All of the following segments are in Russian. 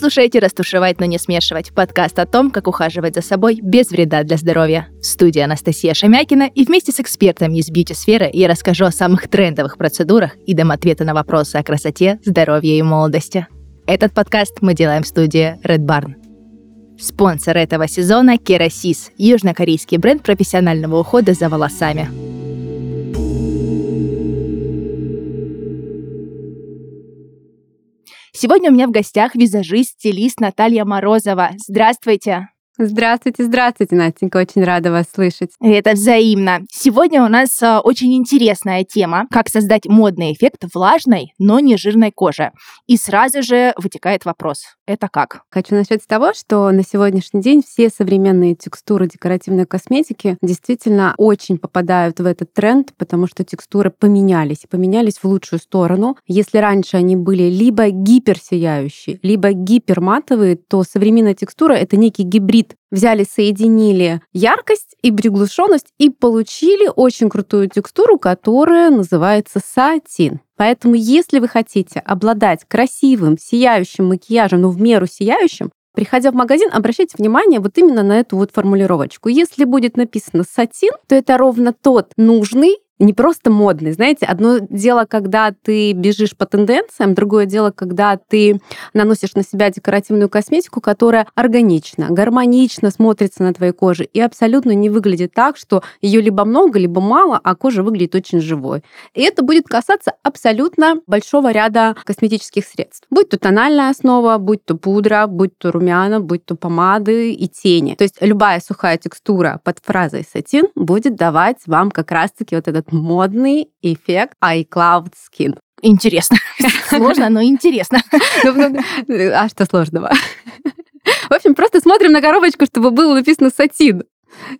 слушаете «Растушевать, но не смешивать» – подкаст о том, как ухаживать за собой без вреда для здоровья. В студии Анастасия Шамякина и вместе с экспертами из бьюти-сферы я расскажу о самых трендовых процедурах и дам ответы на вопросы о красоте, здоровье и молодости. Этот подкаст мы делаем в студии Red Barn. Спонсор этого сезона – Керасис – южнокорейский бренд профессионального ухода за волосами. Сегодня у меня в гостях визажист, стилист Наталья Морозова. Здравствуйте! Здравствуйте, здравствуйте, Настенька, очень рада вас слышать. Это взаимно. Сегодня у нас а, очень интересная тема, как создать модный эффект влажной, но не жирной кожи. И сразу же вытекает вопрос, это как? Хочу начать с того, что на сегодняшний день все современные текстуры декоративной косметики действительно очень попадают в этот тренд, потому что текстуры поменялись, поменялись в лучшую сторону. Если раньше они были либо гиперсияющие, либо гиперматовые, то современная текстура — это некий гибрид взяли, соединили яркость и приглушенность и получили очень крутую текстуру, которая называется сатин. Поэтому, если вы хотите обладать красивым, сияющим макияжем, но в меру сияющим, Приходя в магазин, обращайте внимание вот именно на эту вот формулировочку. Если будет написано сатин, то это ровно тот нужный не просто модный. Знаете, одно дело, когда ты бежишь по тенденциям, другое дело, когда ты наносишь на себя декоративную косметику, которая органично, гармонично смотрится на твоей коже и абсолютно не выглядит так, что ее либо много, либо мало, а кожа выглядит очень живой. И это будет касаться абсолютно большого ряда косметических средств. Будь то тональная основа, будь то пудра, будь то румяна, будь то помады и тени. То есть любая сухая текстура под фразой сатин будет давать вам как раз-таки вот этот модный эффект iCloud Skin. Интересно. Сложно, но интересно. Ну, а что сложного? В общем, просто смотрим на коробочку, чтобы было написано сатин.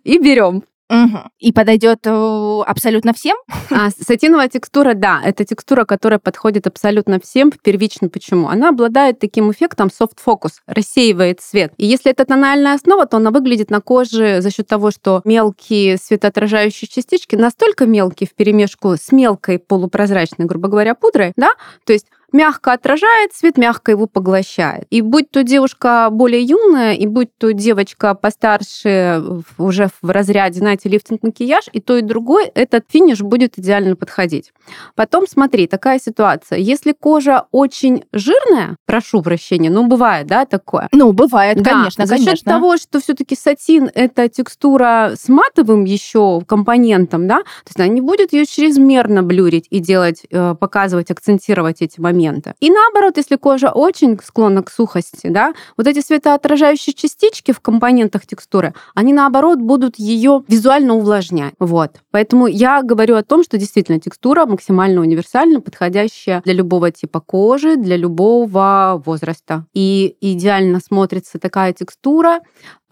И берем. Угу. И подойдет э, абсолютно всем? А, сатиновая текстура, да, это текстура, которая подходит абсолютно всем. Первично почему? Она обладает таким эффектом soft focus, рассеивает свет. И если это тональная основа, то она выглядит на коже за счет того, что мелкие светоотражающие частички настолько мелкие в перемешку с мелкой полупрозрачной, грубо говоря, пудрой, да, то есть мягко отражает свет, мягко его поглощает. И будь то девушка более юная, и будь то девочка постарше, уже в разряде, знаете, лифтинг-макияж, и то, и другой, этот финиш будет идеально подходить. Потом смотри, такая ситуация. Если кожа очень жирная, прошу прощения, ну, бывает, да, такое? Ну, бывает, да, конечно, за конечно. счет того, что все-таки сатин это текстура с матовым еще компонентом, да, то есть она не будет ее чрезмерно блюрить и делать, э, показывать, акцентировать эти моменты момента. И наоборот, если кожа очень склонна к сухости, да, вот эти светоотражающие частички в компонентах текстуры, они наоборот будут ее визуально увлажнять. Вот. Поэтому я говорю о том, что действительно текстура максимально универсальна, подходящая для любого типа кожи, для любого возраста. И идеально смотрится такая текстура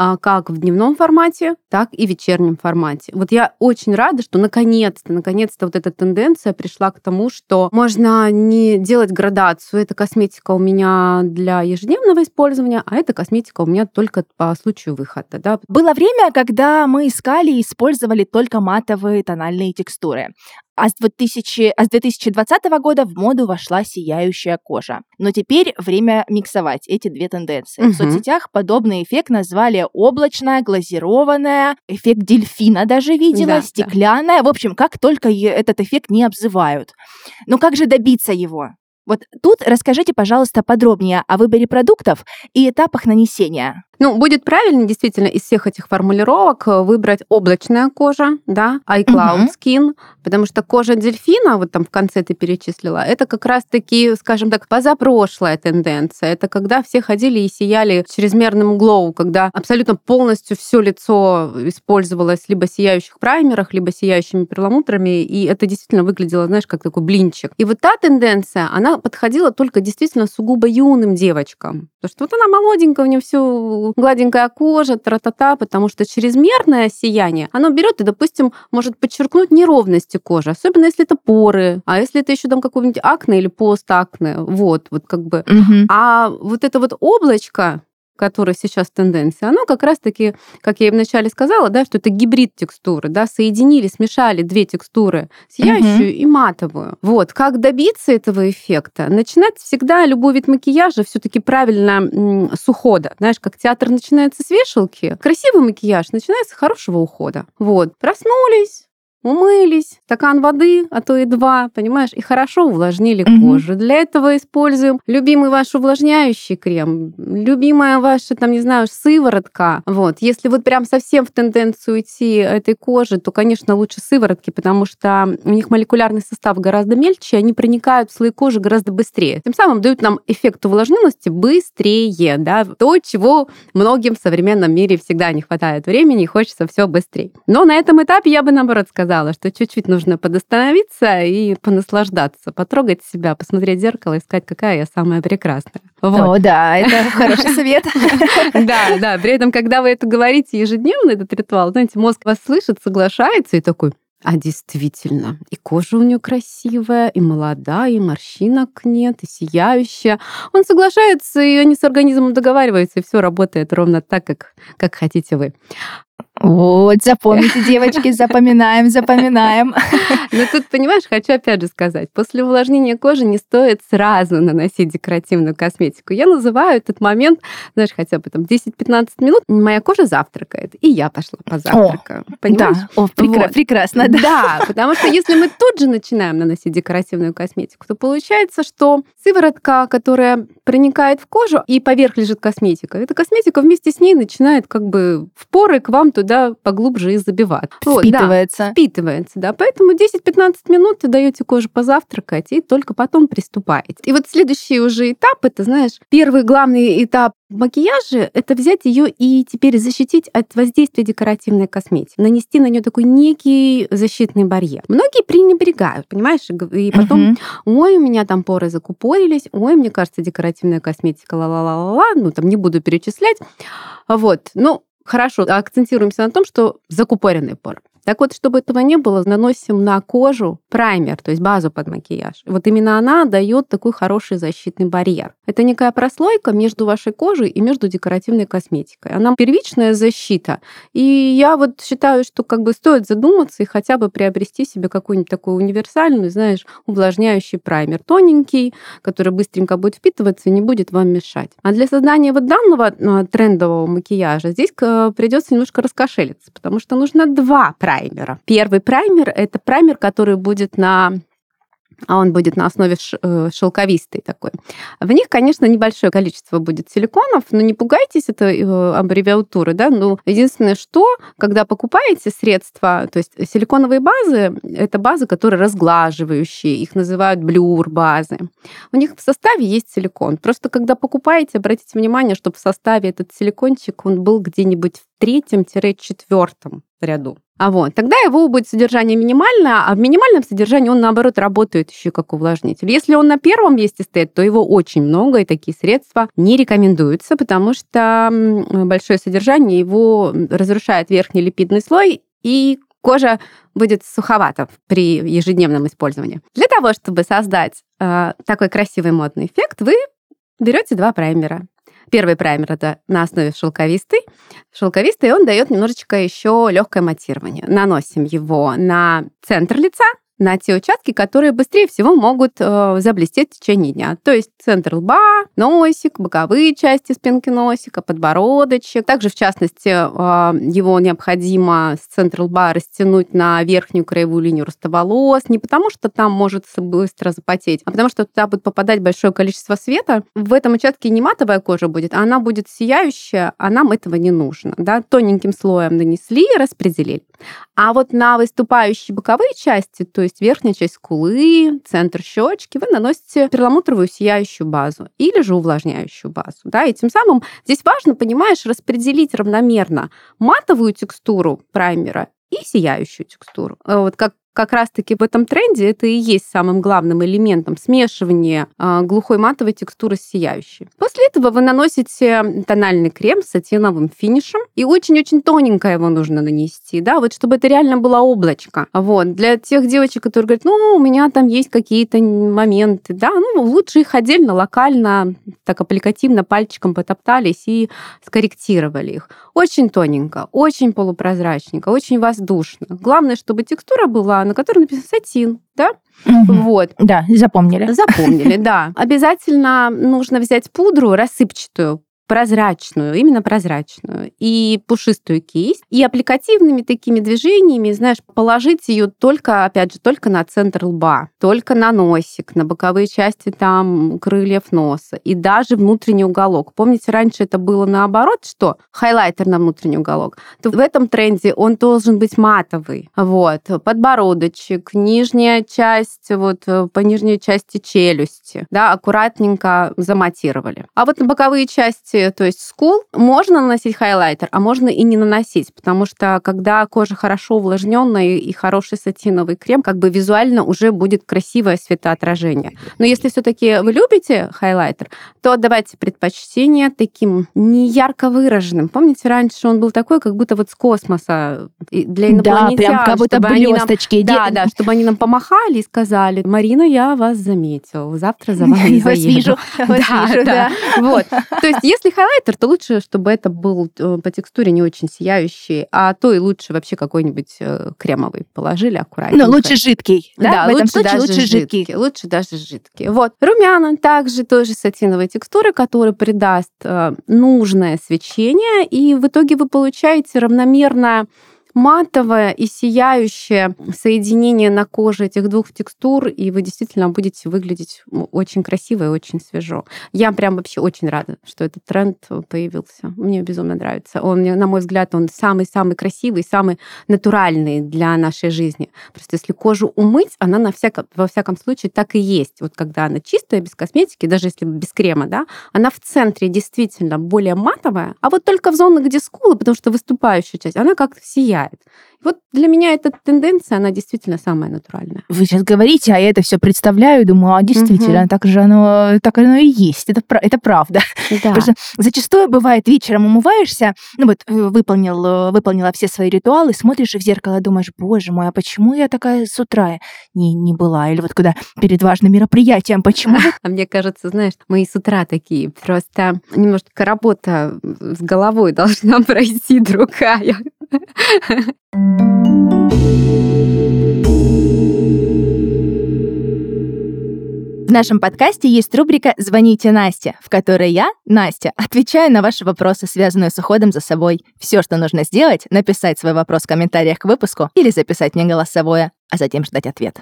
а, как в дневном формате, так и в вечернем формате. Вот я очень рада, что наконец-то, наконец-то вот эта тенденция пришла к тому, что можно не делать градацию. Эта косметика у меня для ежедневного использования, а эта косметика у меня только по случаю выхода. Да. Было время, когда мы искали и использовали только матовые тональные текстуры а с, 2000, а с 2020 года в моду вошла сияющая кожа. Но теперь время миксовать эти две тенденции. Угу. В соцсетях подобный эффект назвали облачная, глазированная, эффект дельфина даже видела, да, стеклянная. Да. В общем, как только этот эффект не обзывают. Но как же добиться его? Вот тут расскажите, пожалуйста, подробнее о выборе продуктов и этапах нанесения. Ну, будет правильно действительно из всех этих формулировок э, выбрать облачная кожа, да, iCloud угу. Skin, потому что кожа дельфина, вот там в конце ты перечислила, это как раз-таки, скажем так, позапрошлая тенденция. Это когда все ходили и сияли чрезмерным глоу, когда абсолютно полностью все лицо использовалось либо сияющих праймерах, либо сияющими перламутрами, и это действительно выглядело, знаешь, как такой блинчик. И вот та тенденция, она подходила только действительно сугубо юным девочкам. Потому что вот она молоденькая, у нее все гладенькая кожа, тра-та-та, потому что чрезмерное сияние, оно берет и, допустим, может подчеркнуть неровности кожи, особенно если это поры, а если это еще там какой-нибудь акне или постакне, вот, вот как бы. Угу. А вот это вот облачко, которое сейчас тенденция, оно как раз-таки, как я и вначале сказала, да, что это гибрид текстуры, да, соединили, смешали две текстуры, сияющую угу. и матовую. Вот, как добиться этого эффекта? Начинать всегда любой вид макияжа все-таки правильно с ухода. Знаешь, как театр начинается с вешалки, красивый макияж начинается с хорошего ухода. Вот, проснулись, умылись, стакан воды, а то и два, понимаешь, и хорошо увлажнили угу. кожу. Для этого используем любимый ваш увлажняющий крем, любимая ваша, там, не знаю, сыворотка. Вот. Если вот прям совсем в тенденцию идти этой кожи, то, конечно, лучше сыворотки, потому что у них молекулярный состав гораздо мельче, они проникают в слой кожи гораздо быстрее. Тем самым дают нам эффект увлажненности быстрее, да, то, чего многим в современном мире всегда не хватает времени и хочется все быстрее. Но на этом этапе я бы, наоборот, сказала, сказала, что чуть-чуть нужно подостановиться и понаслаждаться, потрогать себя, посмотреть в зеркало и сказать, какая я самая прекрасная. Вот. О, да, это хороший совет. Да, да. При этом, когда вы это говорите ежедневно, этот ритуал, знаете, мозг вас слышит, соглашается и такой, а действительно, и кожа у нее красивая, и молодая, и морщинок нет, и сияющая. Он соглашается, и они с организмом договариваются, и все работает ровно так, как, как хотите вы. Вот, запомните, девочки, запоминаем, запоминаем. Но тут, понимаешь, хочу опять же сказать, после увлажнения кожи не стоит сразу наносить декоративную косметику. Я называю этот момент, знаешь, хотя бы там 10-15 минут, моя кожа завтракает, и я пошла позавтракаю. О, понимаешь? Да, О, прекра- вот. прекрасно, да. Да, потому что если мы тут же начинаем наносить декоративную косметику, то получается, что сыворотка, которая проникает в кожу, и поверх лежит косметика, эта косметика вместе с ней начинает как бы в поры к вам туда туда поглубже и забивать. Впитывается. Вот, да, впитывается, да. Поэтому 10-15 минут вы даете коже позавтракать и только потом приступаете. И вот следующий уже этап, это, знаешь, первый главный этап макияже это взять ее и теперь защитить от воздействия декоративной косметики, нанести на нее такой некий защитный барьер. Многие пренебрегают, понимаешь, и потом, угу. ой, у меня там поры закупорились, ой, мне кажется, декоративная косметика, ла-ла-ла-ла, ну там не буду перечислять. Вот, ну, Хорошо, акцентируемся на том, что закупоренный пор. Так вот, чтобы этого не было, наносим на кожу праймер, то есть базу под макияж. Вот именно она дает такой хороший защитный барьер. Это некая прослойка между вашей кожей и между декоративной косметикой. Она первичная защита. И я вот считаю, что как бы стоит задуматься и хотя бы приобрести себе какой-нибудь такой универсальный, знаешь, увлажняющий праймер. Тоненький, который быстренько будет впитываться и не будет вам мешать. А для создания вот данного а, трендового макияжа здесь э, придется немножко раскошелиться, потому что нужно два праймера праймера. Первый праймер – это праймер, который будет на а он будет на основе э, шелковистый такой. В них, конечно, небольшое количество будет силиконов, но не пугайтесь этой э, аббревиатуры, да, ну, единственное, что, когда покупаете средства, то есть силиконовые базы, это базы, которые разглаживающие, их называют блюр-базы. У них в составе есть силикон. Просто когда покупаете, обратите внимание, чтобы в составе этот силикончик, он был где-нибудь в третьем-четвертом ряду. А вот, тогда его будет содержание минимальное, а в минимальном содержании он, наоборот, работает еще как увлажнитель. Если он на первом месте стоит, то его очень много, и такие средства не рекомендуются, потому что большое содержание его разрушает верхний липидный слой, и кожа будет суховата при ежедневном использовании. Для того, чтобы создать э, такой красивый модный эффект, вы берете два праймера. Первый праймер это на основе шелковистый. Шелковистый он дает немножечко еще легкое матирование. Наносим его на центр лица, на те участки, которые быстрее всего могут э, заблестеть в течение дня. То есть центр лба, носик, боковые части спинки носика, подбородочек. Также, в частности, э, его необходимо с центра лба растянуть на верхнюю краевую линию роста волос, не потому что там может быстро запотеть, а потому что туда будет попадать большое количество света. В этом участке не матовая кожа будет, а она будет сияющая, а нам этого не нужно. Да? Тоненьким слоем нанесли распределили. А вот на выступающие боковые части, то есть верхняя часть скулы, центр щечки, вы наносите перламутровую сияющую базу или же увлажняющую базу. Да? И тем самым здесь важно, понимаешь, распределить равномерно матовую текстуру праймера и сияющую текстуру. Э, вот как как раз-таки в этом тренде это и есть самым главным элементом смешивания э, глухой матовой текстуры с сияющей. После этого вы наносите тональный крем с сатиновым финишем, и очень-очень тоненько его нужно нанести, да, вот чтобы это реально было облачко. Вот. Для тех девочек, которые говорят, ну, у меня там есть какие-то моменты, да, ну, лучше их отдельно, локально, так аппликативно пальчиком потоптались и скорректировали их. Очень тоненько, очень полупрозрачненько, очень воздушно. Главное, чтобы текстура была, на которой написан сатин, да? Угу. Вот. Да, запомнили. Запомнили, да. Обязательно нужно взять пудру рассыпчатую, прозрачную, именно прозрачную, и пушистую кисть, и аппликативными такими движениями, знаешь, положить ее только, опять же, только на центр лба, только на носик, на боковые части там крыльев носа, и даже внутренний уголок. Помните, раньше это было наоборот, что хайлайтер на внутренний уголок, то в этом тренде он должен быть матовый. Вот, подбородочек, нижняя часть, вот по нижней части челюсти, да, аккуратненько заматировали. А вот на боковые части части, то есть скул, можно наносить хайлайтер, а можно и не наносить, потому что когда кожа хорошо увлажненная и хороший сатиновый крем, как бы визуально уже будет красивое светоотражение. Но если все-таки вы любите хайлайтер, то отдавайте предпочтение таким не ярко выраженным. Помните, раньше он был такой, как будто вот с космоса для инопланетян. Да, прям как будто блесточки. Да, да, чтобы они нам помахали и сказали, Марина, я вас заметил, завтра за вами заеду. вижу, вижу, да. Вот. То есть, если если хайлайтер, то лучше, чтобы это был э, по текстуре не очень сияющий, а то и лучше вообще какой-нибудь э, кремовый положили аккуратненько. Ну, лучше жидкий. Да, да в этом лучше случае даже лучше жидкий. жидкий. Лучше даже жидкий. Вот. Румяна также тоже сатиновой текстуры, который придаст э, нужное свечение, и в итоге вы получаете равномерное матовое и сияющее соединение на коже этих двух текстур, и вы действительно будете выглядеть очень красиво и очень свежо. Я прям вообще очень рада, что этот тренд появился. Мне безумно нравится. Он, на мой взгляд, он самый-самый красивый, самый натуральный для нашей жизни. Просто если кожу умыть, она на всяком, во всяком случае так и есть. Вот когда она чистая, без косметики, даже если без крема, да, она в центре действительно более матовая, а вот только в зонах, где скулы, потому что выступающая часть, она как-то сияет бывает. Вот для меня эта тенденция, она действительно самая натуральная. Вы сейчас говорите, а я это все представляю, думаю, а действительно, угу. так же оно, так оно и есть. Это, это правда. Да. Потому что зачастую бывает, вечером умываешься, ну вот э, выполнил, э, выполнила все свои ритуалы, смотришь в зеркало, думаешь, боже мой, а почему я такая с утра не, не была? Или вот куда перед важным мероприятием, почему? А мне кажется, знаешь, мои с утра такие, просто немножко работа с головой должна пройти другая. В нашем подкасте есть рубрика «Звоните Насте», в которой я, Настя, отвечаю на ваши вопросы, связанные с уходом за собой. Все, что нужно сделать, написать свой вопрос в комментариях к выпуску или записать мне голосовое, а затем ждать ответ.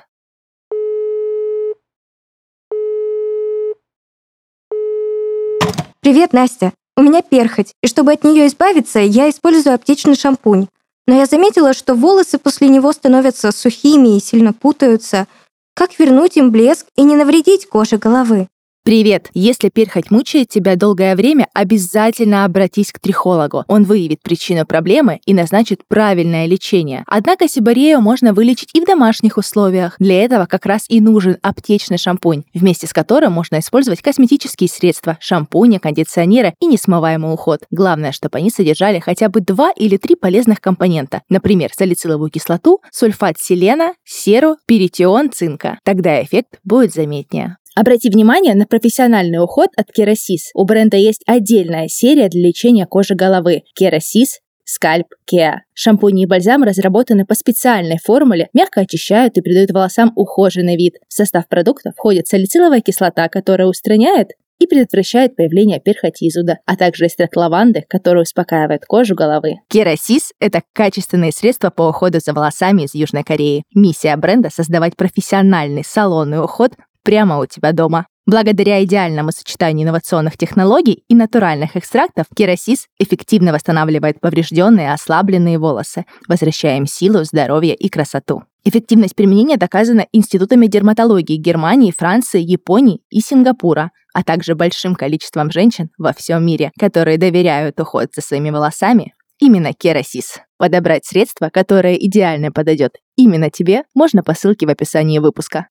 Привет, Настя. У меня перхоть, и чтобы от нее избавиться, я использую аптечный шампунь. Но я заметила, что волосы после него становятся сухими и сильно путаются. Как вернуть им блеск и не навредить коже головы? Привет! Если перхоть мучает тебя долгое время, обязательно обратись к трихологу. Он выявит причину проблемы и назначит правильное лечение. Однако сибарею можно вылечить и в домашних условиях. Для этого как раз и нужен аптечный шампунь, вместе с которым можно использовать косметические средства, шампуни, кондиционеры и несмываемый уход. Главное, чтобы они содержали хотя бы два или три полезных компонента, например, салициловую кислоту, сульфат селена, серу, перитион цинка. Тогда эффект будет заметнее. Обрати внимание на профессиональный уход от Керасис. У бренда есть отдельная серия для лечения кожи головы. Керасис Скальп Кеа. Шампуни и бальзам разработаны по специальной формуле, мягко очищают и придают волосам ухоженный вид. В состав продукта входит салициловая кислота, которая устраняет и предотвращает появление перхоти и зуда, а также экстракт лаванды, который успокаивает кожу головы. Керасис – это качественные средства по уходу за волосами из Южной Кореи. Миссия бренда – создавать профессиональный салонный уход прямо у тебя дома. Благодаря идеальному сочетанию инновационных технологий и натуральных экстрактов, керосис эффективно восстанавливает поврежденные и ослабленные волосы, возвращая им силу, здоровье и красоту. Эффективность применения доказана институтами дерматологии Германии, Франции, Японии и Сингапура, а также большим количеством женщин во всем мире, которые доверяют уход за своими волосами именно керосис. Подобрать средство, которое идеально подойдет именно тебе, можно по ссылке в описании выпуска.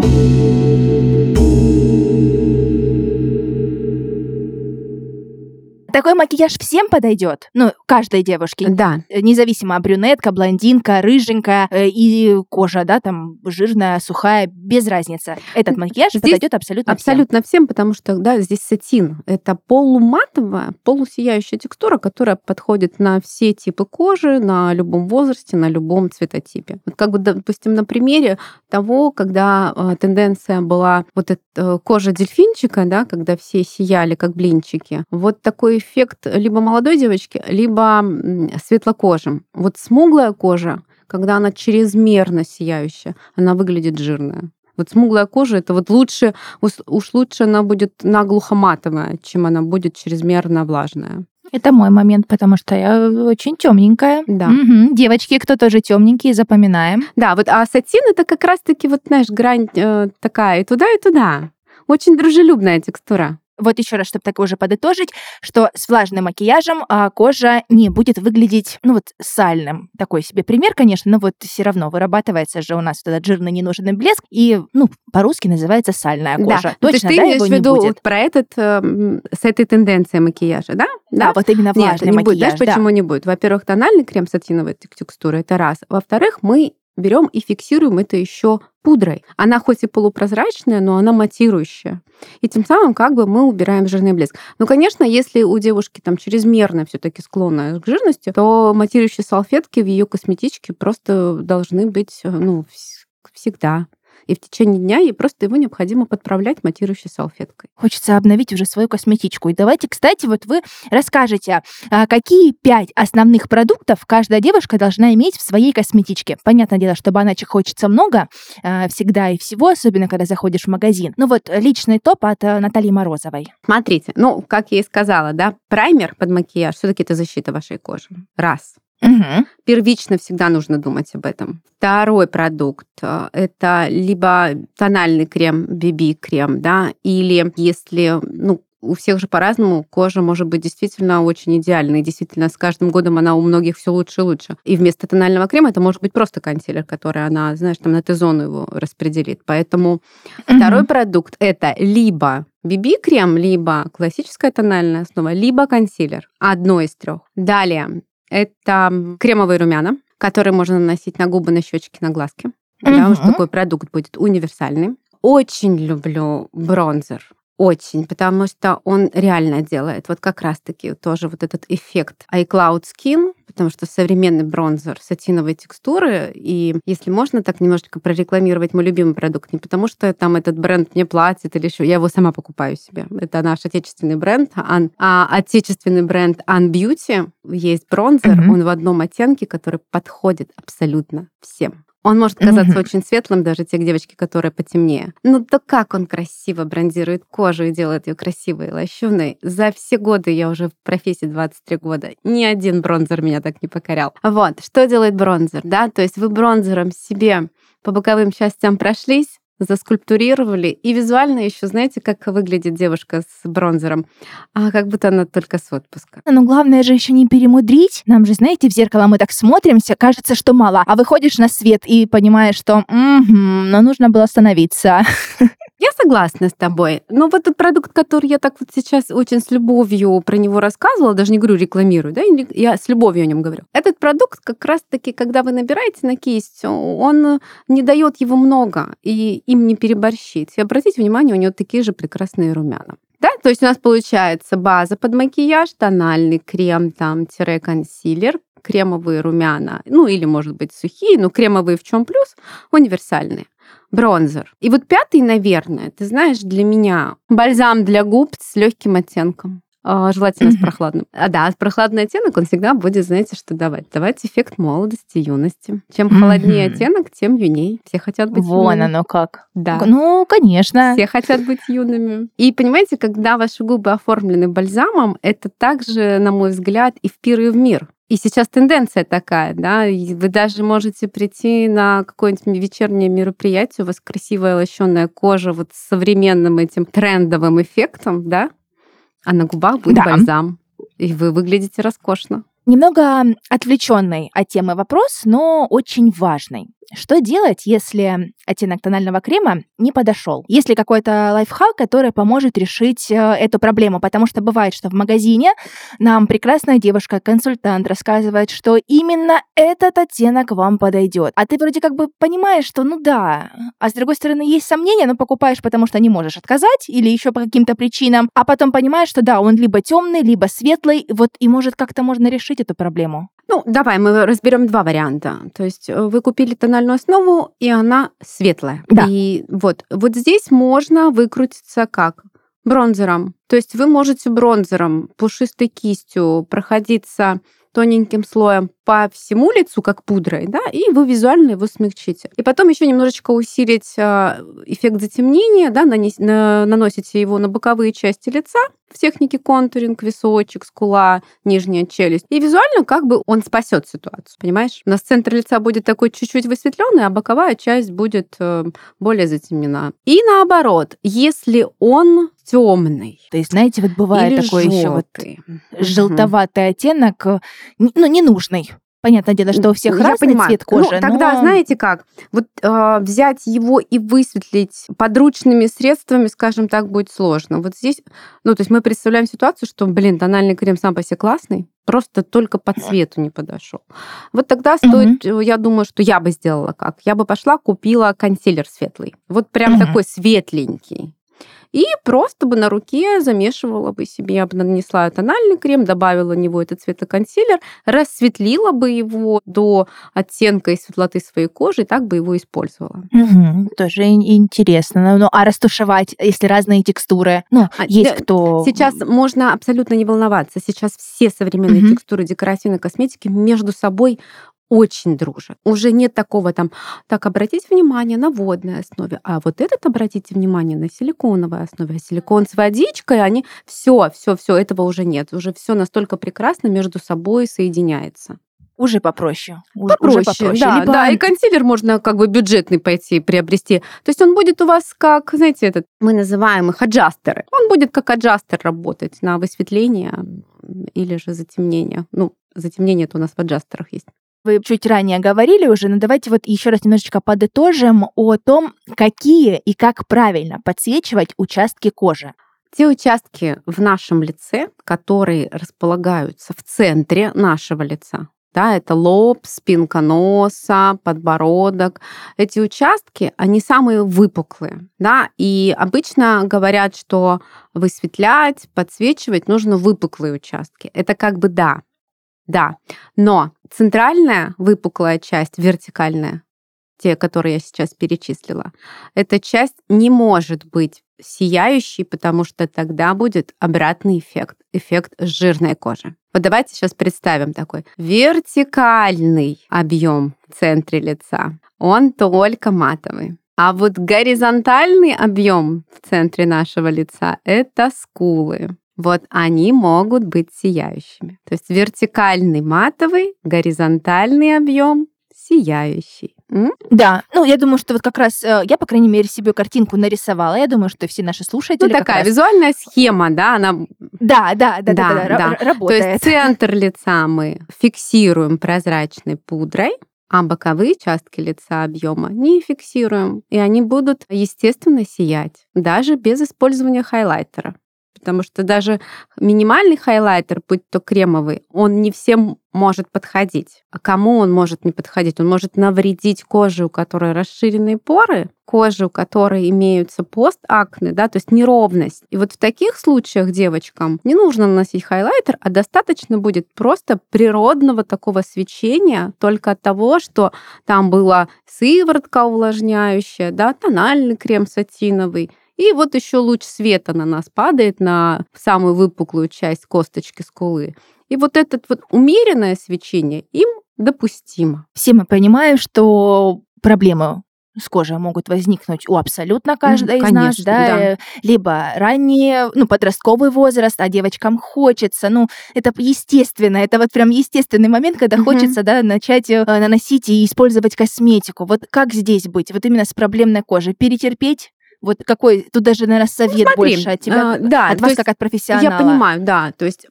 Música Такой макияж всем подойдет. Ну, каждой девушке. Да. Независимо, брюнетка, блондинка, рыженькая э, и кожа, да, там жирная, сухая, без разницы. Этот макияж Здесь подойдет абсолютно, Абсолютно всем, потому что, да, здесь сатин. Это полуматовая, полусияющая текстура, которая подходит на все типы кожи, на любом возрасте, на любом цветотипе. Вот как бы, допустим, на примере того, когда э, тенденция была вот эта э, кожа дельфинчика, да, когда все сияли как блинчики. Вот такой эффект либо молодой девочки, либо светлокожим. Вот смуглая кожа, когда она чрезмерно сияющая, она выглядит жирная. Вот смуглая кожа, это вот лучше, уж- лучше она будет наглухо матовая, чем она будет чрезмерно влажная. Это мой момент, потому что я очень темненькая. Да. Мгм. Девочки, кто тоже темненькие, запоминаем. Да, вот а сатин это как раз-таки вот, знаешь, грань э, такая и туда, и туда. Очень дружелюбная текстура. Вот еще раз, чтобы так уже подытожить, что с влажным макияжем а, кожа не будет выглядеть, ну вот, сальным. Такой себе пример, конечно, но вот все равно вырабатывается же у нас вот этот жирный ненужный блеск, и, ну, по-русски называется сальная кожа. Да. Ну, то есть Точно, ты да, имеешь в виду вот про этот, э, с этой тенденцией макияжа, да? Да, вот именно Нет, влажный не макияж, будет. Знаешь, да. почему не будет? Во-первых, тональный крем сатиновой тек- текстуры, это раз. Во-вторых, мы берем и фиксируем это еще пудрой. Она хоть и полупрозрачная, но она матирующая. И тем самым как бы мы убираем жирный блеск. Ну, конечно, если у девушки там чрезмерно все таки склонна к жирности, то матирующие салфетки в ее косметичке просто должны быть э, ну, вс- всегда. И в течение дня ей просто его необходимо подправлять матирующей салфеткой. Хочется обновить уже свою косметичку. И давайте, кстати, вот вы расскажете, а, какие пять основных продуктов каждая девушка должна иметь в своей косметичке. Понятное дело, что баночек хочется много а, всегда и всего, особенно когда заходишь в магазин. Ну вот личный топ от а, Натальи Морозовой. Смотрите, ну, как я и сказала, да, праймер под макияж все таки это защита вашей кожи. Раз. Мгм. Первично всегда нужно думать об этом. Второй продукт э, это либо тональный крем, BB-крем, да, или если, ну, у всех же по-разному кожа может быть действительно очень идеальной. Действительно, с каждым годом она у многих все лучше и лучше. И вместо тонального крема это может быть просто консилер, который она, знаешь, там на Т-зону его распределит. Поэтому Второй Мгм. продукт это либо BB-крем, либо классическая тональная основа, либо консилер. Одно из трех. Далее это кремовые румяна, которые можно наносить на губы, на щечки, на глазки. Да, уж такой продукт будет универсальный. Очень люблю бронзер. Очень, потому что он реально делает вот как раз-таки тоже вот этот эффект iCloud Skin, потому что современный бронзер сатиновой текстуры, и если можно так немножечко прорекламировать мой любимый продукт, не потому что там этот бренд мне платит или еще, я его сама покупаю себе. Это наш отечественный бренд, Ан- а отечественный бренд An Beauty. Есть бронзер, Мгм. он в одном оттенке, который подходит абсолютно всем. Он может казаться очень светлым, даже те девочки, которые потемнее. Ну то как он красиво брондирует кожу и делает ее красивой и лощеной. За все годы, я уже в профессии 23 года, ни один бронзер меня так не покорял. Вот, что делает бронзер, да? То есть вы бронзером себе по боковым частям прошлись, заскульптурировали, и визуально еще, знаете, как выглядит девушка с бронзером? А как будто она только с отпуска. Но главное же еще не перемудрить. Нам же, знаете, в зеркало мы так смотримся, кажется, что мало. А выходишь на свет и понимаешь, что «Мгм, но нужно было остановиться. Я согласна с тобой. Но вот этот продукт, который я так вот сейчас очень с любовью про него рассказывала, даже не говорю рекламирую, да, я с любовью о нем говорю. Этот продукт как раз-таки, когда вы набираете на кисть, он не дает его много и им не переборщить. И обратите внимание, у него такие же прекрасные румяна. Да, то есть у нас получается база под макияж, тональный крем, там, тире консилер, кремовые румяна, ну или, может быть, сухие, но кремовые в чем плюс, универсальные бронзер. И вот пятый, наверное, ты знаешь, для меня бальзам для губ с легким оттенком. А, Желательно с прохладным. А да, прохладный оттенок, он всегда будет, знаете, что давать? Давать эффект молодости, юности. Чем холоднее оттенок, тем юней. Все хотят быть Вон юными. оно как. Да. Ну, конечно. Все хотят быть юными. И понимаете, когда ваши губы оформлены бальзамом, это также, на мой взгляд, и в пир, и в мир. И сейчас тенденция такая, да, вы даже можете прийти на какое-нибудь вечернее мероприятие, у вас красивая лощеная кожа вот с современным этим трендовым эффектом, да, а на губах будет Да. бальзам, и вы выглядите роскошно. Немного отвлеченный от темы вопрос, но очень важный. Что делать, если оттенок тонального крема не подошел? Есть ли какой-то лайфхак, который поможет решить э, эту проблему? Потому что бывает, что в магазине нам прекрасная девушка, консультант рассказывает, что именно этот оттенок вам подойдет. А ты вроде как бы понимаешь, что ну да, а с другой стороны есть сомнения, но покупаешь, потому что не можешь отказать или еще по каким-то причинам, а потом понимаешь, что да, он либо темный, либо светлый, вот и может как-то можно решить эту проблему. Ну, давай мы разберем два варианта. То есть э, вы купили тональную основу, и она светлая. Да. И вот, вот здесь можно выкрутиться как? Бронзером. То есть вы можете бронзером, пушистой кистью проходиться тоненьким слоем по всему лицу, как пудрой, да, и вы визуально его смягчите. И потом еще немножечко усилить а, эффект затемнения, да, нанес, на, наносите его на боковые части лица в технике контуринг, височек, скула, нижняя челюсть. И визуально как бы он спасет ситуацию, понимаешь? У нас центр лица будет такой чуть-чуть высветленный, а боковая часть будет э, более затемнена. И наоборот, если он темный. То есть, знаете, вот бывает или такой еще вот желтый. желтоватый оттенок, э, ну, ненужный. Понятное дело, что у всех Я разный понимаю. цвет кожи. Ну, тогда, но- знаете как, вот э, взять его и высветлить подручными средствами, скажем так, будет сложно. Вот здесь, ну, то есть мы представляем ситуацию, что, блин, тональный крем сам по себе классный, просто только по цвету не подошел. Вот тогда стоит, э, я думаю, что я бы сделала как? Я бы пошла, купила консилер светлый. Вот прям Мгм. такой светленький. И просто бы на руке замешивала бы себе, я бы нанесла тональный крем, добавила в него этот цветоконсилер, рассветлила бы его до оттенка и светлоты своей кожи, и так бы его использовала. Мгм, тоже ин- интересно. Ну, ну, а растушевать, если разные текстуры? Ну, А, есть да, кто... Сейчас можно абсолютно не волноваться. Сейчас все современные Мгм. текстуры декоративной косметики между собой очень дружат. Уже нет такого там, так, обратите внимание на водной основе, а вот этот обратите внимание на силиконовой основе. А силикон с водичкой, они все, все, все, этого уже нет. Уже все настолько прекрасно между собой соединяется. Уже попроще. У- Уже Попроще, попроще. да, Либо- да, и консилер можно как бы бюджетный пойти приобрести. То есть он будет у вас как, знаете, этот, мы называем их аджастеры. Он будет как аджастер работать на высветление или же затемнение. Ну, затемнение-то у нас в аджастерах есть. Вы чуть ранее говорили уже, но давайте вот еще раз немножечко подытожим о том, какие и как правильно подсвечивать участки кожи. Те участки в нашем лице, которые располагаются в центре нашего лица, да, это лоб, спинка носа, подбородок. Эти участки, они самые выпуклые, да, и обычно говорят, что высветлять, подсвечивать нужно выпуклые участки. Это как бы да, да, но центральная выпуклая часть, вертикальная, те, которые я сейчас перечислила, эта часть не может быть сияющей, потому что тогда будет обратный эффект, эффект жирной кожи. Вот давайте сейчас представим такой вертикальный объем в центре лица. Он только матовый. А вот горизонтальный объем в центре нашего лица – это скулы. Вот они могут быть сияющими. То есть вертикальный матовый, горизонтальный объем сияющий. М? Да, ну я думаю, что вот как раз э, я, по крайней мере, себе картинку нарисовала. Я думаю, что все наши слушатели Ну, такая раз- визуальная схема, да, она Да, да, да, да, Да, да, да. ра- То работает. есть центр лица мы фиксируем прозрачной пудрой, а боковые части лица объема не фиксируем. И они будут, естественно, сиять, даже без использования хайлайтера. Потому что даже минимальный хайлайтер, будь то кремовый, он не всем может подходить. А кому он может не подходить? Он может навредить коже, у которой расширенные поры, коже, у которой имеются постакне, да, то есть неровность. И вот в таких случаях девочкам не нужно наносить хайлайтер, а достаточно будет просто природного такого свечения только от того, что там была сыворотка увлажняющая, да, тональный крем сатиновый, и вот еще луч света на нас падает на самую выпуклую часть косточки скулы. И вот это вот умеренное свечение им допустимо. Все мы понимаем, что проблемы с кожей могут возникнуть у абсолютно каждой из нас, конечно, да, да. либо ранее, ну, подростковый возраст, а девочкам хочется, ну, это естественно, это вот прям естественный момент, когда Мгм. хочется, да, начать э, наносить и использовать косметику. Вот как здесь быть, вот именно с проблемной кожей? Перетерпеть? Вот какой, тут даже, наверное, совет смотри, больше от тебя, а, да, от то вас есть как от профессионала. Я понимаю, да. То есть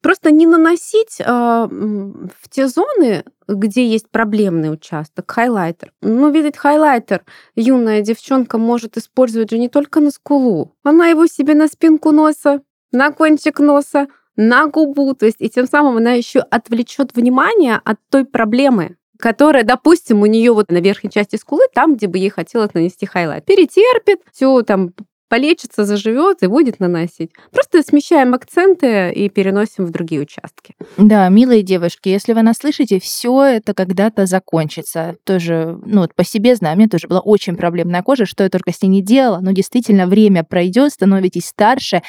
просто не наносить а, в те зоны, где есть проблемный участок, хайлайтер. Ну, видеть хайлайтер юная девчонка может использовать же не только на скулу. Она его себе на спинку носа, на кончик носа, на губу. То есть, и тем самым она еще отвлечет внимание от той проблемы, которая, допустим, у нее вот на верхней части скулы, там, где бы ей хотелось нанести хайлайт, перетерпит, все там полечится, заживет и будет наносить. Просто смещаем акценты и переносим в другие участки. Да, милые девушки, если вы нас слышите, все это когда-то закончится. Тоже, ну, вот по себе знаю, у меня тоже была очень проблемная кожа, что я только с ней не делала, но действительно время пройдет, становитесь старше,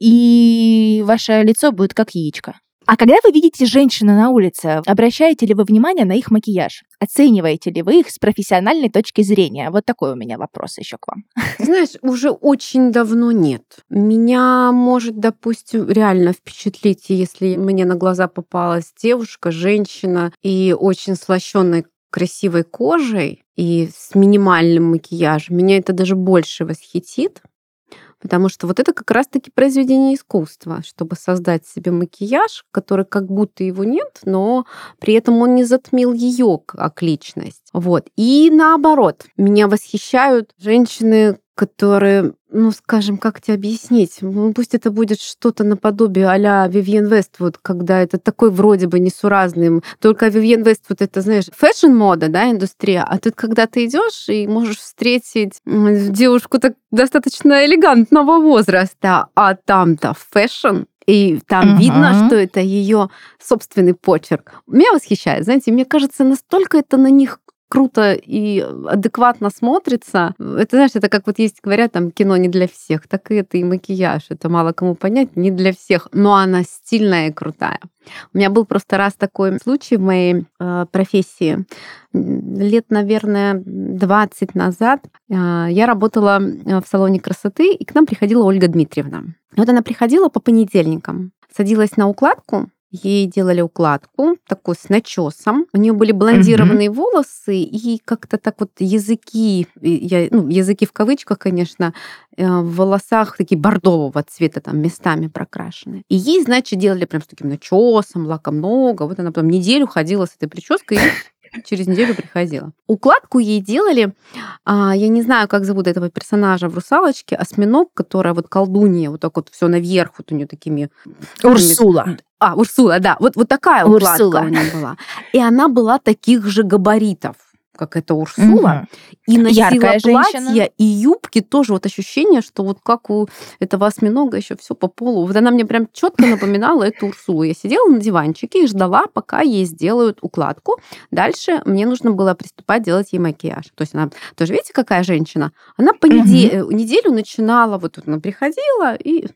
и ваше лицо будет как яичко. А когда вы видите женщину на улице, обращаете ли вы внимание на их макияж? Оцениваете ли вы их с профессиональной точки зрения? Вот такой у меня вопрос еще к вам. Знаешь, уже очень давно нет. Меня может, допустим, реально впечатлить, если мне на глаза попалась девушка, женщина и очень слащенной красивой кожей и с минимальным макияжем. Меня это даже больше восхитит, Потому что вот это как раз-таки произведение искусства, чтобы создать себе макияж, который как будто его нет, но при этом он не затмил ее как личность. Вот. И наоборот, меня восхищают женщины, которые, ну, скажем, как тебе объяснить? Ну, пусть это будет что-то наподобие а-ля Вивьен Вествуд, когда это такой вроде бы несуразный. Только Вивьен Вествуд это, знаешь, fashion-мода, да, индустрия. А тут, когда ты идешь и можешь встретить девушку так достаточно элегантного возраста, а там-то fashion, и там uh-huh. видно, что это ее собственный почерк. Меня восхищает, знаете, мне кажется, настолько это на них круто и адекватно смотрится. Это, знаешь, это как вот есть, говорят, там, кино не для всех, так и это и макияж. Это мало кому понять, не для всех, но она стильная и крутая. У меня был просто раз такой случай в моей э, профессии. Лет, наверное, 20 назад э, я работала э, в салоне красоты, и к нам приходила Ольга Дмитриевна. Вот она приходила по понедельникам, садилась на укладку, Ей делали укладку, такую с начесом. У нее были блондированные угу. волосы и как-то так вот языки, я, ну, языки в кавычках, конечно, э, в волосах такие бордового цвета, там местами прокрашены. И ей, значит, делали прям с таким начесом, лака много. Вот она потом неделю ходила с этой прической через неделю приходила. Укладку ей делали, а, я не знаю, как зовут этого персонажа в «Русалочке», осьминог, которая вот колдунья, вот так вот все наверх, вот у нее такими... Урсула. А, Урсула, да. Вот, вот такая укладка Урсула. у нее была. И она была таких же габаритов как это Урсула, угу. и носила Яркая платья женщина. и юбки тоже вот ощущение, что вот как у этого осьминога еще все по полу. Вот она мне прям четко напоминала эту Урсулу. Я сидела на диванчике и ждала, пока ей сделают укладку. Дальше мне нужно было приступать делать ей макияж. То есть она тоже, видите, какая женщина? Она по угу. неделю, неделю начинала, вот она приходила и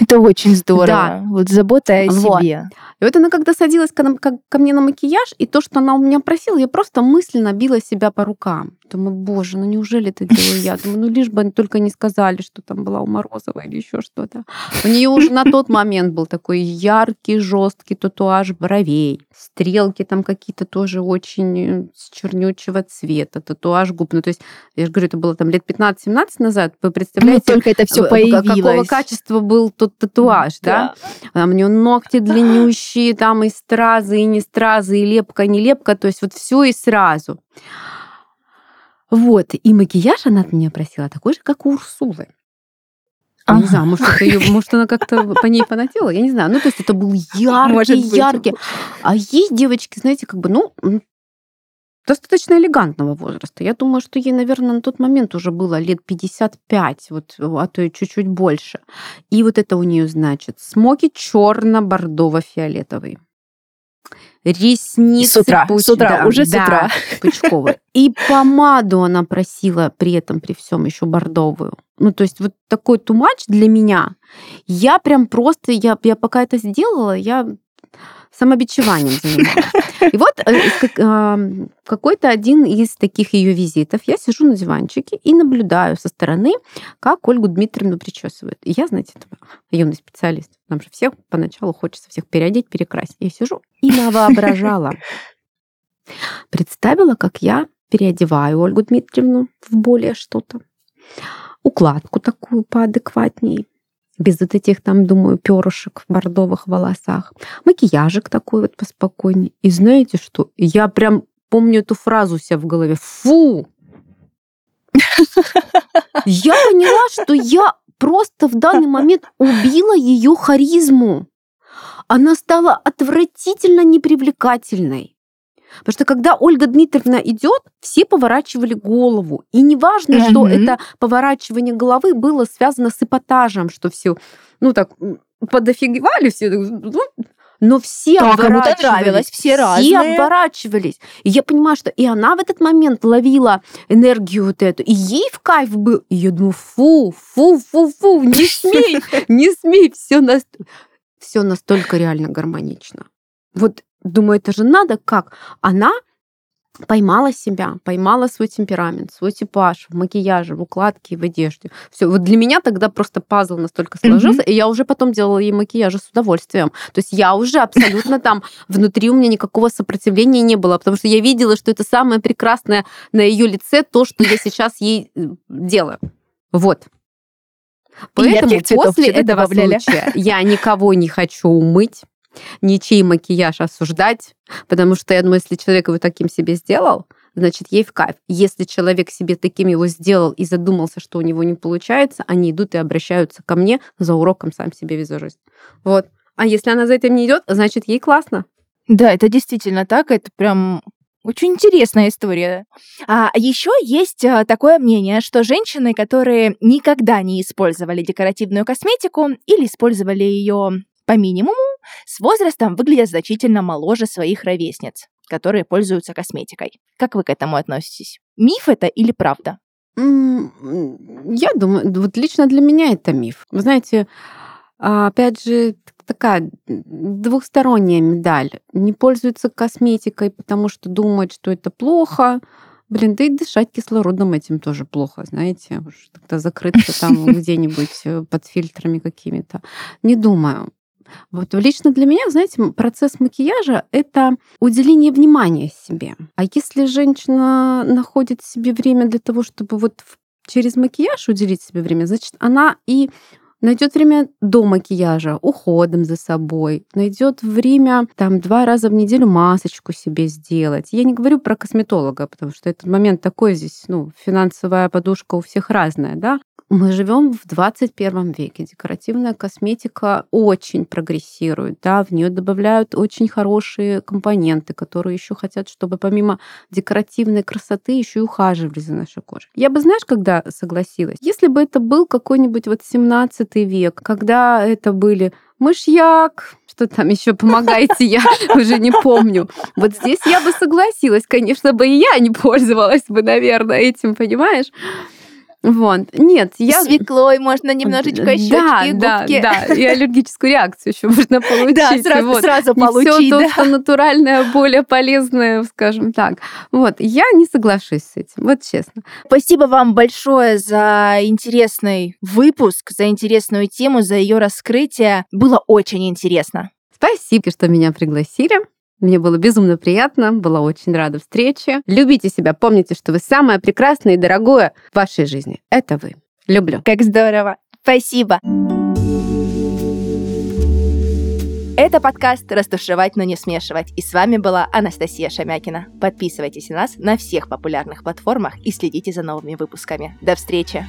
это очень здорово. Да. Вот забота о вот. себе. И вот она когда садилась ко, ко, ко мне на макияж, и то, что она у меня просила, я просто мысленно била себя по рукам. Думаю, боже, ну неужели это делаю я? Думаю, ну лишь бы они только не сказали, что там была у Морозова или еще что-то. У нее уже на тот момент был такой яркий, жесткий татуаж бровей. Стрелки там какие-то тоже очень э, с чернючего цвета, татуаж губ. Ну, то есть, я же говорю, это было там лет 15-17 назад. Вы представляете, ну, только это все появилось. какого качества был тот татуаж, да? да? Там у нее ногти длиннющие, там и стразы, и не стразы, и лепка, не лепка. То есть вот все и сразу. Вот, и макияж она от меня просила такой же, как у Урсулы. Я не знаю, может, это ее, может, она как-то по ней фанатела, я не знаю. Ну, то есть это был яркий, яркий. А есть девочки, знаете, как бы, ну, достаточно элегантного возраста. Я думаю, что ей, наверное, на тот момент уже было лет 55, вот, а то и чуть-чуть больше. И вот это у нее значит смоки черно-бордово-фиолетовый ресницы с утра, пуч... с утра, да, уже с да, утра. Пучковые. И помаду она просила при этом, при всем еще бордовую. Ну, то есть вот такой тумач для меня. Я прям просто, я, я пока это сделала, я самобичеванием занималась. И вот э, какой-то один из таких ее визитов, я сижу на диванчике и наблюдаю со стороны, как Ольгу Дмитриевну причесывают. И я, знаете, юный специалист. Нам же всех поначалу хочется всех переодеть, перекрасить. Я сижу и навоображала. Представила, как я переодеваю Ольгу Дмитриевну в более что-то. Укладку такую поадекватней без вот этих там, думаю, перышек в бордовых волосах. Макияжик такой вот поспокойнее. И знаете что? Я прям помню эту фразу себя в голове. Фу! Я поняла, что я просто в данный момент убила ее харизму. Она стала отвратительно непривлекательной. Потому что когда Ольга Дмитриевна идет, все поворачивали голову. И неважно, mm-hmm. что это поворачивание головы было связано с эпатажем, что все, ну так, подофигевали все, ну, но все да, оборачивались. нравилось, все разные. Все оборачивались. И я понимаю, что и она в этот момент ловила энергию вот эту, и ей в кайф был. И я думаю, фу, фу, фу, фу, не смей, не смей, все, на... все настолько реально гармонично. Вот думаю, это же надо как? Она поймала себя, поймала свой темперамент, свой типаж в макияже, в укладке, в одежде. Все, вот для меня тогда просто пазл настолько сложился, mm-hmm. и я уже потом делала ей макияжи с удовольствием. То есть я уже абсолютно там внутри у меня никакого сопротивления не было, потому что я видела, что это самое прекрасное на ее лице то, что я сейчас ей э, делаю. Вот. Поэтому после этого добавляли. случая я никого не хочу умыть ничей макияж осуждать, потому что я думаю, если человек его таким себе сделал, значит, ей в кайф. Если человек себе таким его сделал и задумался, что у него не получается, они идут и обращаются ко мне за уроком сам себе визажист. Вот. А если она за этим не идет, значит, ей классно. Да, это действительно так. Это прям очень интересная история. А еще есть а, такое мнение, что женщины, которые никогда не использовали декоративную косметику или использовали ее по минимуму, с возрастом выглядят значительно моложе своих ровесниц, которые пользуются косметикой. Как вы к этому относитесь? Миф это или правда? Я думаю, вот лично для меня это миф. Вы знаете, а, опять же, такая двухсторонняя медаль. Не пользуются косметикой, потому что думают, что это плохо. Блин, да и дышать кислородом этим тоже плохо, знаете. Уж тогда закрыться там где-нибудь э, под фильтрами какими-то. Не думаю. Вот лично для меня, знаете, процесс макияжа — это уделение внимания себе. А если женщина находит себе время для того, чтобы вот через макияж уделить себе время, значит, она и найдет время до макияжа, уходом за собой, найдет время там два раза в неделю масочку себе сделать. Я не говорю про косметолога, потому что этот момент такой здесь, ну, финансовая подушка у всех разная, да. Мы живем в 21 веке. Декоративная косметика очень прогрессирует, да, в нее добавляют очень хорошие компоненты, которые еще хотят, чтобы помимо декоративной красоты еще и ухаживали за нашей кожей. Я бы, знаешь, когда согласилась, если бы это был какой-нибудь вот 17 век, когда это были мышьяк, что там еще помогайте, я уже не помню. Вот здесь я бы согласилась, конечно бы и я не пользовалась бы, наверное, этим, понимаешь? Вот. Нет, я... Свеклой можно немножечко щечки, да, губки. Да, да, и аллергическую реакцию еще можно получить. Да, сразу, вот. сразу получить. Все да. то, что натуральное, более полезное, скажем так. Вот, я не соглашусь с этим, вот честно. Спасибо вам большое за интересный выпуск, за интересную тему, за ее раскрытие. Было очень интересно. Спасибо, что меня пригласили. Мне было безумно приятно, была очень рада встрече. Любите себя, помните, что вы самое прекрасное и дорогое в вашей жизни. Это вы. Люблю. Как здорово. Спасибо. Это подкаст «Растушевать, но не смешивать». И с вами была Анастасия Шамякина. Подписывайтесь на нас на всех популярных платформах и следите за новыми выпусками. До встречи!